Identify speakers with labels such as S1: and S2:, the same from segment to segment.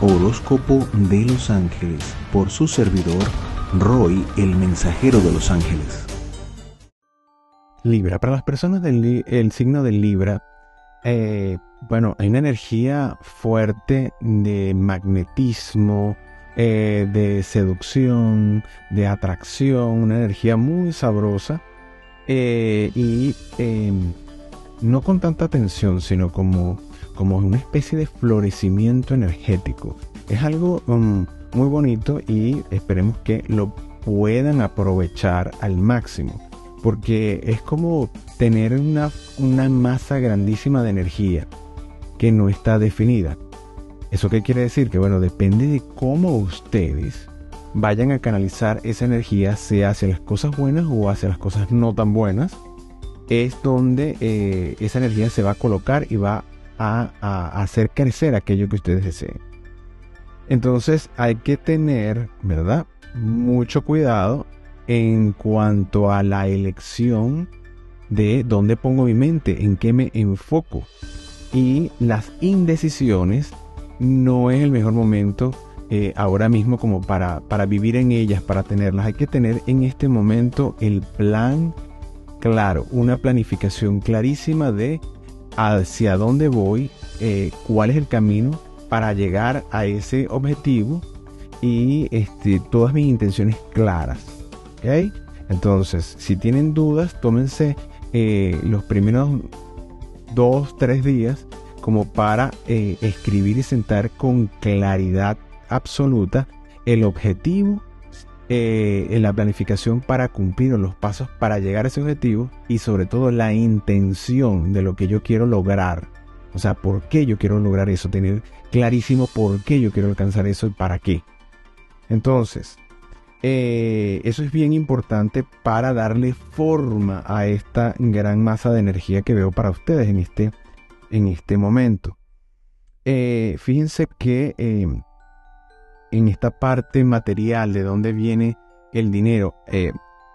S1: Horóscopo de los Ángeles por su servidor Roy, el mensajero de los ángeles.
S2: Libra, para las personas del signo de Libra, eh, bueno, hay una energía fuerte de magnetismo, eh, de seducción, de atracción, una energía muy sabrosa eh, y no con tanta tensión, sino como, como una especie de florecimiento energético. Es algo um, muy bonito y esperemos que lo puedan aprovechar al máximo. Porque es como tener una, una masa grandísima de energía que no está definida. ¿Eso qué quiere decir? Que bueno, depende de cómo ustedes vayan a canalizar esa energía, sea hacia las cosas buenas o hacia las cosas no tan buenas, es donde eh, esa energía se va a colocar y va a, a hacer crecer aquello que ustedes deseen. Entonces hay que tener, ¿verdad? Mucho cuidado en cuanto a la elección de dónde pongo mi mente, en qué me enfoco. Y las indecisiones no es el mejor momento eh, ahora mismo como para, para vivir en ellas, para tenerlas. Hay que tener en este momento el plan claro, una planificación clarísima de hacia dónde voy, eh, cuál es el camino para llegar a ese objetivo y este, todas mis intenciones claras. ¿okay? Entonces, si tienen dudas, tómense eh, los primeros dos, tres días como para eh, escribir y sentar con claridad absoluta el objetivo eh, en la planificación para cumplir los pasos para llegar a ese objetivo y sobre todo la intención de lo que yo quiero lograr o sea, ¿por qué yo quiero lograr eso? Tener clarísimo por qué yo quiero alcanzar eso y para qué. Entonces, eh, eso es bien importante para darle forma a esta gran masa de energía que veo para ustedes en este, en este momento. Eh, fíjense que en esta parte material de dónde viene el dinero, eh,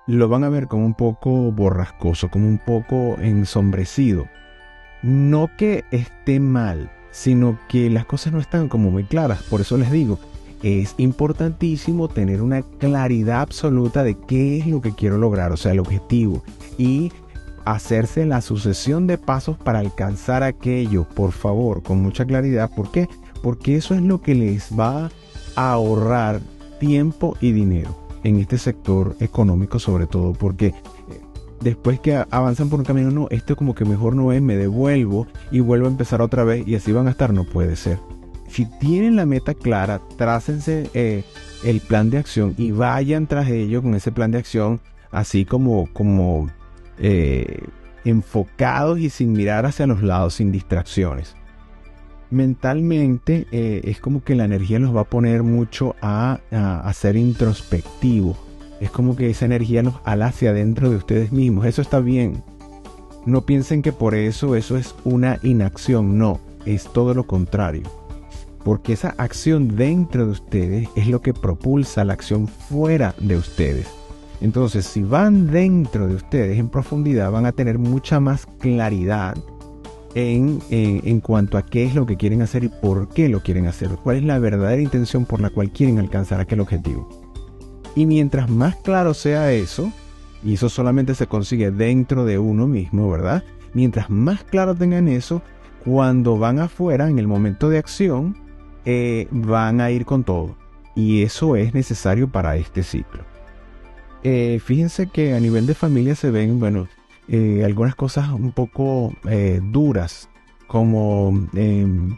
S2: lo van a ver como un poco borrascoso, como un poco ensombrecido no que esté mal, sino que las cosas no están como muy claras. Por eso les digo, es importantísimo tener una claridad absoluta de qué es lo que quiero lograr, o sea, el objetivo. Y hacerse la sucesión de pasos para alcanzar aquello, por favor, con mucha claridad. ¿Por qué? Porque eso es lo que les va ahorrar tiempo y dinero en este sector económico sobre todo, porque después que avanzan por un camino, no, esto como que mejor no es, me devuelvo y vuelvo a empezar otra vez y así van a estar, no puede ser. Si tienen la meta clara, trácense eh, el plan de acción y vayan tras ello con ese plan de acción, así como, como eh, enfocados y sin mirar hacia los lados, sin distracciones. Mentalmente eh, es como que la energía los va a poner mucho a, a, a ser introspectivos, es como que esa energía nos ala hacia adentro de ustedes mismos. Eso está bien. No piensen que por eso eso es una inacción. No, es todo lo contrario. Porque esa acción dentro de ustedes es lo que propulsa la acción fuera de ustedes. Entonces, si van dentro de ustedes en profundidad, van a tener mucha más claridad en, en, cuanto a qué es lo que quieren hacer y por qué lo quieren hacer. Cuál es la verdadera intención por la cual quieren alcanzar aquel objetivo. Y mientras más claro sea eso, y eso solamente se consigue dentro de uno mismo, ¿verdad? Mientras más claro tengan eso, cuando van afuera, en el momento de acción, eh, van a ir con todo. Y eso es necesario para este ciclo. Eh, fíjense que a nivel de familia se ven, bueno, eh, algunas cosas un poco duras, como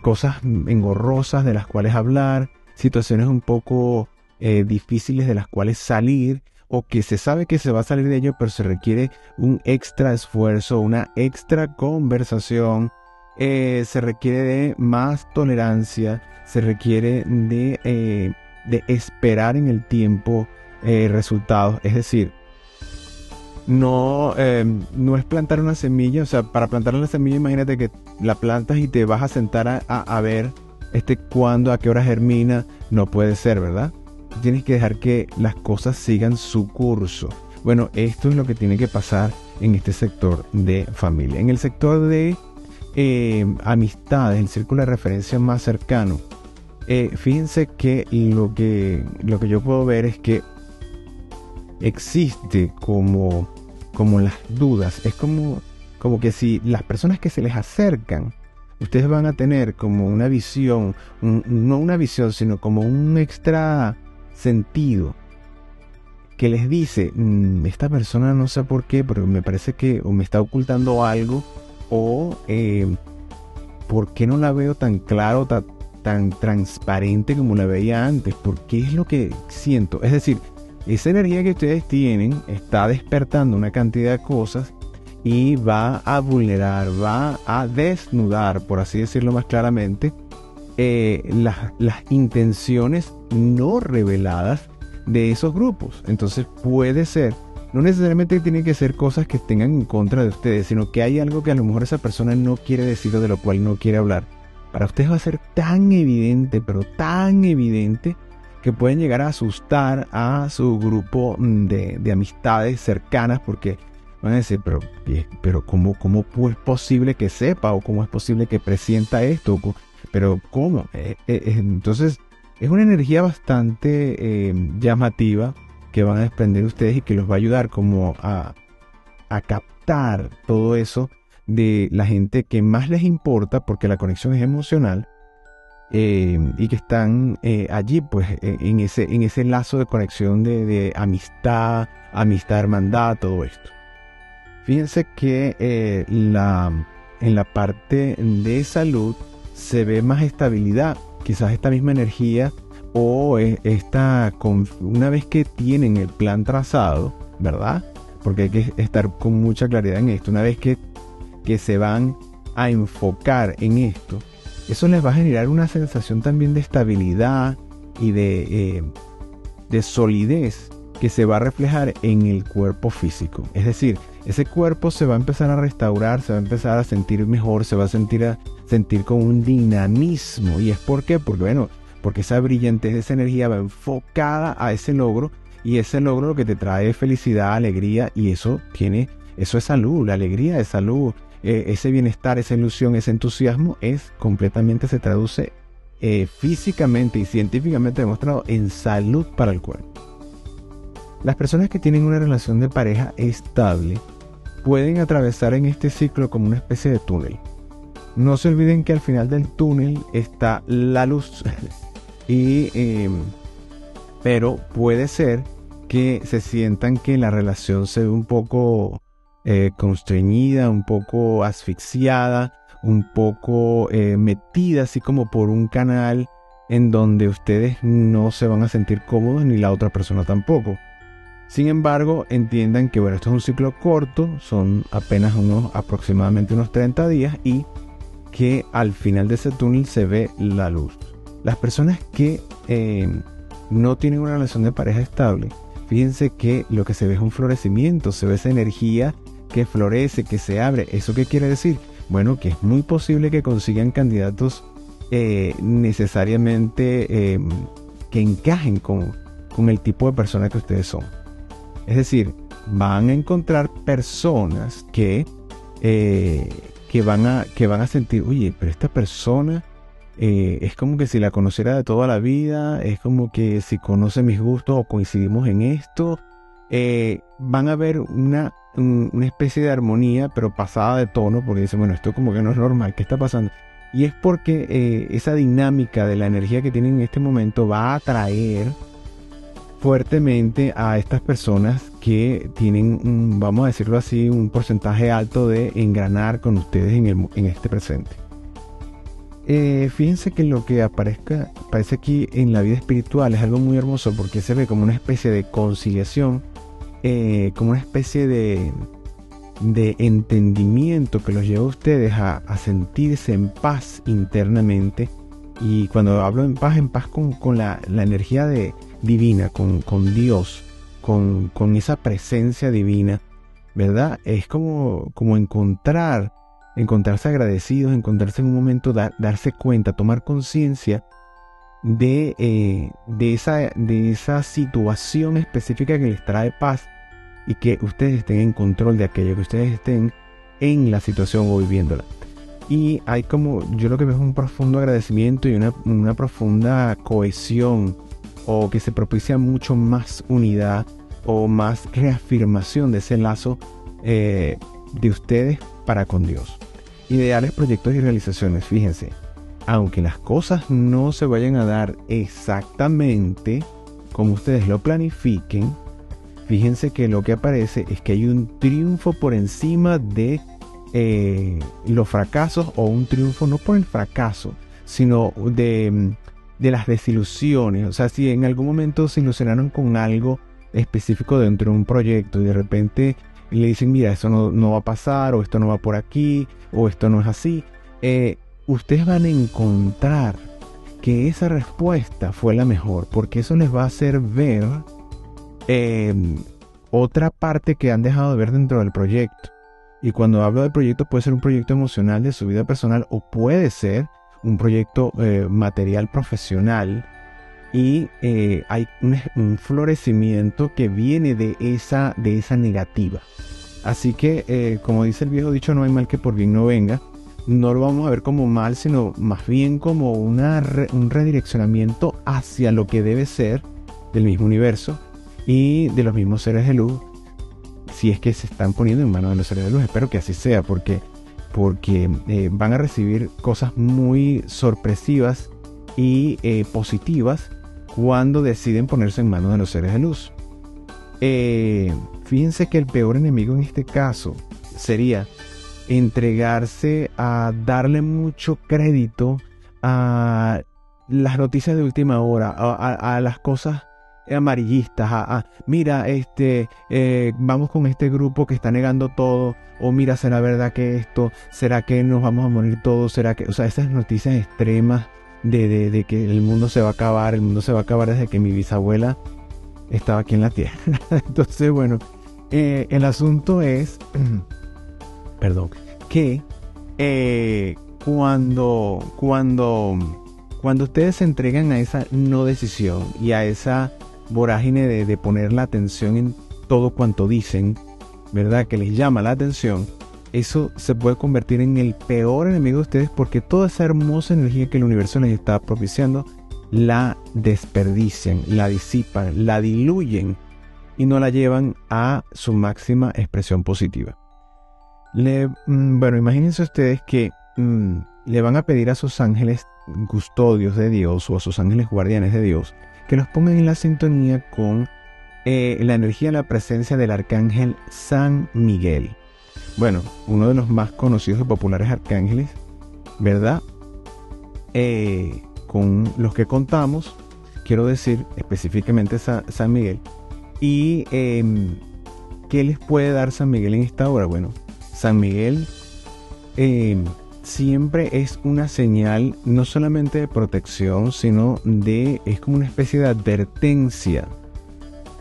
S2: cosas engorrosas de las cuales hablar, situaciones un poco eh, difíciles de las cuales salir o que se sabe que se va a salir de ello, pero se requiere un extra esfuerzo, una extra conversación, eh, se requiere de más tolerancia, se requiere de, eh, de esperar en el tiempo resultados, es decir, no, no es plantar una semilla, o sea, para plantar una semilla imagínate que la plantas y te vas a sentar a, a ver este cuándo, a qué hora germina, no puede ser, ¿verdad? tienes que dejar que las cosas sigan su curso. Bueno, esto es lo que tiene que pasar en este sector de familia. En el sector de eh, amistades, el círculo de referencia más cercano, eh, fíjense que lo, que lo que yo puedo ver es que existe como, como las dudas. Es como, como que si las personas que se les acercan, ustedes van a tener como una visión, no una visión, sino como un extra sentido que les dice, mm, esta persona no sé por qué, pero me parece que o me está ocultando algo o eh, por qué no la veo tan claro, tan, tan transparente como la veía antes, porque es lo que siento. Es decir, esa energía que ustedes tienen está despertando una cantidad de cosas y va a vulnerar, va a desnudar, por así decirlo más claramente, eh, las, las intenciones no reveladas de esos grupos. Entonces puede ser, no necesariamente tiene que ser cosas que tengan en contra de ustedes, sino que hay algo que a lo mejor esa persona no quiere decir o de lo cual no quiere hablar. Para ustedes va a ser tan evidente, pero tan evidente, que pueden llegar a asustar a su grupo de, de amistades cercanas porque van a decir, pero, pero ¿cómo, ¿cómo es posible que sepa o cómo es posible que presienta esto? Pero ¿cómo? Eh, eh, entonces es una energía bastante eh, llamativa que van a desprender ustedes y que los va a ayudar como a, captar todo eso de la gente que más les importa porque la conexión es emocional eh, y que están eh, allí pues en, ese, en ese lazo de conexión de, amistad, amistad, hermandad, todo esto. Fíjense que la, en la parte de salud se ve más estabilidad quizás esta misma energía o e, esta, una vez que tienen el plan trazado, ¿verdad? Porque hay que estar con mucha claridad en esto, una vez que, que se van a enfocar en esto, eso les va a generar una sensación también de estabilidad y de, eh, de solidez que se va a reflejar en el cuerpo físico. Es decir, ese cuerpo se va a empezar a restaurar, se va a empezar a sentir mejor, se va a sentir, a, sentir con un dinamismo. ¿Y es por qué? Porque, bueno, porque esa brillantez esa energía va enfocada a ese logro y ese logro lo que te trae es felicidad, alegría y eso tiene, eso es salud, la alegría es salud, e, ese bienestar, esa ilusión, ese entusiasmo es completamente se traduce eh, físicamente y científicamente demostrado en salud para el cuerpo. Las personas que tienen una relación de pareja estable pueden atravesar en este ciclo como una especie de túnel. No se olviden que al final del túnel está la luz. y, em, pero puede ser que se sientan que la relación se ve un poco eh, constreñida, un poco asfixiada, un poco eh, metida así como por un canal en donde ustedes no se van a sentir cómodos ni la otra persona tampoco. Sin embargo, entiendan que bueno, esto es un ciclo corto, son apenas unos aproximadamente unos 30 días y que al final de ese túnel se ve la luz. Las personas que eh, no tienen una relación de pareja estable, fíjense que lo que se ve es un florecimiento, se ve esa energía que florece, que se abre. ¿Eso qué quiere decir? Bueno, que es muy posible que consigan candidatos eh, necesariamente eh, que encajen con, con el tipo de persona que ustedes son. Es decir, van a encontrar personas que, eh, que, van, a, que van a sentir, oye, pero esta persona es como que si la conociera de toda la vida, es como que si conoce mis gustos o coincidimos en esto, van a ver una, una especie de armonía, pero pasada de tono, porque dicen, bueno, esto como que no es normal, ¿qué está pasando? Y es porque esa dinámica de la energía que tienen en este momento va a atraer fuertemente a estas personas que tienen, vamos a decirlo así, un porcentaje alto de engranar con ustedes en, este presente. Eh, fíjense que lo que aparezca, aparece aquí en la vida espiritual es algo muy hermoso porque se ve como una especie de conciliación, eh, como una especie de, de entendimiento que los lleva a ustedes a, sentirse en paz internamente. Y cuando hablo en paz, en paz con, la energía de, divina, con, con Dios, con, con, esa presencia divina, ¿verdad? Es como, como encontrar, encontrarse agradecidos, encontrarse en un momento, darse cuenta, tomar conciencia de, eh, de, esa, de esa situación específica que les trae paz y que ustedes estén en control de aquello, que ustedes estén en la situación o viviéndola. y hay como, yo lo que veo es un profundo agradecimiento y una, profunda cohesión o que se propicia mucho más unidad o más reafirmación de ese lazo eh, de ustedes para con Dios. Ideales, proyectos y realizaciones, fíjense, aunque las cosas no se vayan a dar exactamente como ustedes lo planifiquen, fíjense que lo que aparece es que hay un triunfo por encima de eh, los fracasos o un triunfo no por el fracaso, sino de, las desilusiones. O sea, si en algún momento se ilusionaron con algo específico dentro de un proyecto y de repente le dicen, mira, eso no, va a pasar, o esto no va por aquí, o esto no es así, eh, ustedes van a encontrar que esa respuesta fue la mejor, porque eso les va a hacer ver em, otra parte que han dejado de ver dentro del proyecto. Y cuando hablo de proyecto puede ser un proyecto emocional de su vida personal o puede ser un proyecto eh, material profesional. Y eh, hay un, florecimiento que viene de esa, de esa negativa. Así que, eh, como dice el viejo dicho, no hay mal que por bien no venga. No lo vamos a ver como mal, sino más bien como una un redireccionamiento hacia lo que debe ser del mismo universo y de los mismos seres de luz si es que se están poniendo en manos de los seres de luz. Espero que así sea, porque, porque eh, van a recibir cosas muy sorpresivas y eh, positivas cuando deciden ponerse en manos de los seres de luz. Eh, fíjense que el peor enemigo en este caso sería entregarse a darle mucho crédito a las noticias de última hora, a las cosas amarillistas, a, mira, este, eh, vamos con este grupo que está negando todo, o mira, será verdad que esto, será que nos vamos a morir todos, será que, o sea, esas noticias extremas de, de, que el mundo se va a acabar, el mundo se va a acabar desde que mi bisabuela estaba aquí en la tierra. Entonces, bueno, eh, el asunto es, perdón, que eh, cuando, cuando, cuando ustedes se entregan a esa no decisión y a esa vorágine de, poner la atención en todo cuanto dicen, ¿verdad? Que les llama la atención, eso se puede convertir en el peor enemigo de ustedes porque toda esa hermosa energía que el universo les está propiciando la desperdician, la disipan, la diluyen y no la llevan a su máxima expresión positiva. Le, mm, bueno, imagínense ustedes que mm, le van a pedir a sus ángeles custodios de Dios o a sus ángeles guardianes de Dios que los pongan en la sintonía con eh, la energía, la presencia del arcángel San Miguel. Bueno, uno de los más conocidos y populares arcángeles, ¿verdad? Eh, con los que contamos, quiero decir específicamente San Miguel. ¿Y em, qué les puede dar San Miguel en esta hora? Bueno, San Miguel em, siempre es una señal no solamente de protección, sino de, es como una especie de advertencia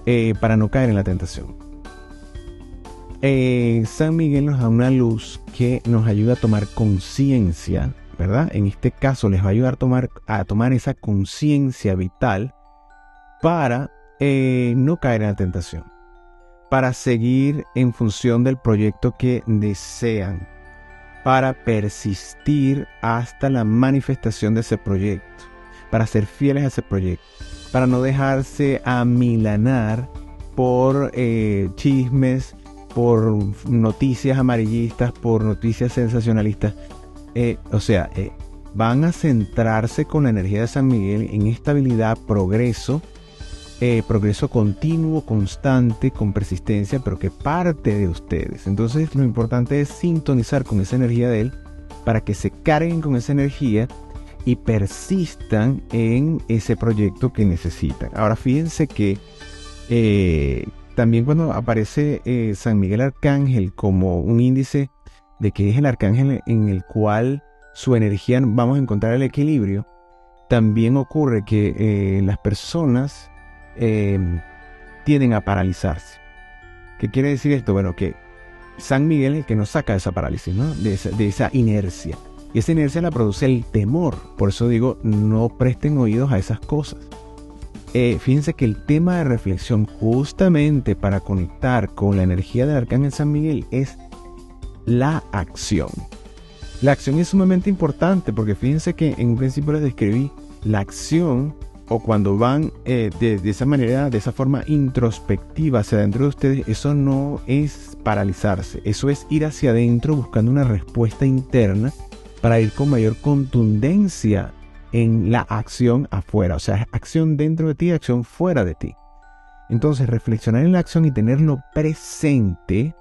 S2: eh, para no caer en la tentación. Eh, San Miguel nos da una luz que nos ayuda a tomar conciencia, ¿verdad? En este caso les va a ayudar a tomar, a tomar esa conciencia vital para eh, no caer en la tentación, para seguir en función del proyecto que desean para persistir hasta la manifestación de ese proyecto, para ser fieles a ese proyecto, para no dejarse amilanar por eh, chismes, por noticias amarillistas, por noticias sensacionalistas. Eh, o sea, eh, van a centrarse con la energía de San Miguel en estabilidad, progreso, eh, progreso continuo, constante, con persistencia, pero que parte de ustedes. Entonces lo importante es sintonizar con esa energía de Él para que se carguen con esa energía y persistan en ese proyecto que necesitan. Ahora fíjense que eh, también cuando aparece eh, San Miguel Arcángel como un índice de que es el arcángel en el cual su energía vamos a encontrar el equilibrio, también ocurre que las personas eh, tienden a paralizarse. ¿Qué quiere decir esto? Bueno, que San Miguel es el que nos saca de esa parálisis, de, esa, inercia. Y esa inercia la produce el temor. Por eso digo, no presten oídos a esas cosas. Eh, fíjense que el tema de reflexión justamente para conectar con la energía del Arcángel San Miguel es la acción. La acción es sumamente importante porque fíjense que en un principio les describí la acción o cuando van eh, de, esa manera, de esa forma introspectiva hacia adentro de ustedes, eso no es paralizarse, eso es ir hacia adentro buscando una respuesta interna para ir con mayor contundencia en la acción afuera, o sea, acción dentro de ti, acción fuera de ti. Entonces, reflexionar en la acción y tenerlo presente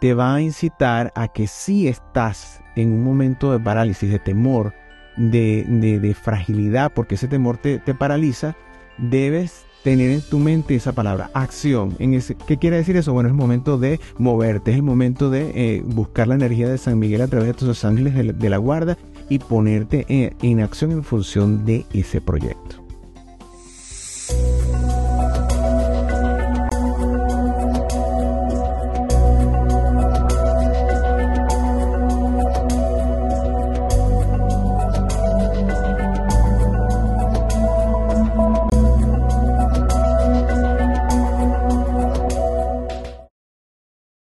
S2: te va a incitar a que si estás en un momento de parálisis, de temor, de, fragilidad, porque ese temor te, paraliza, debes tener en tu mente esa palabra, acción. En ese, ¿Qué quiere decir eso? Bueno, es el momento de moverte, es el momento de eh, buscar la energía de San Miguel a través de tus ángeles de, la guarda y ponerte en acción en función de ese proyecto.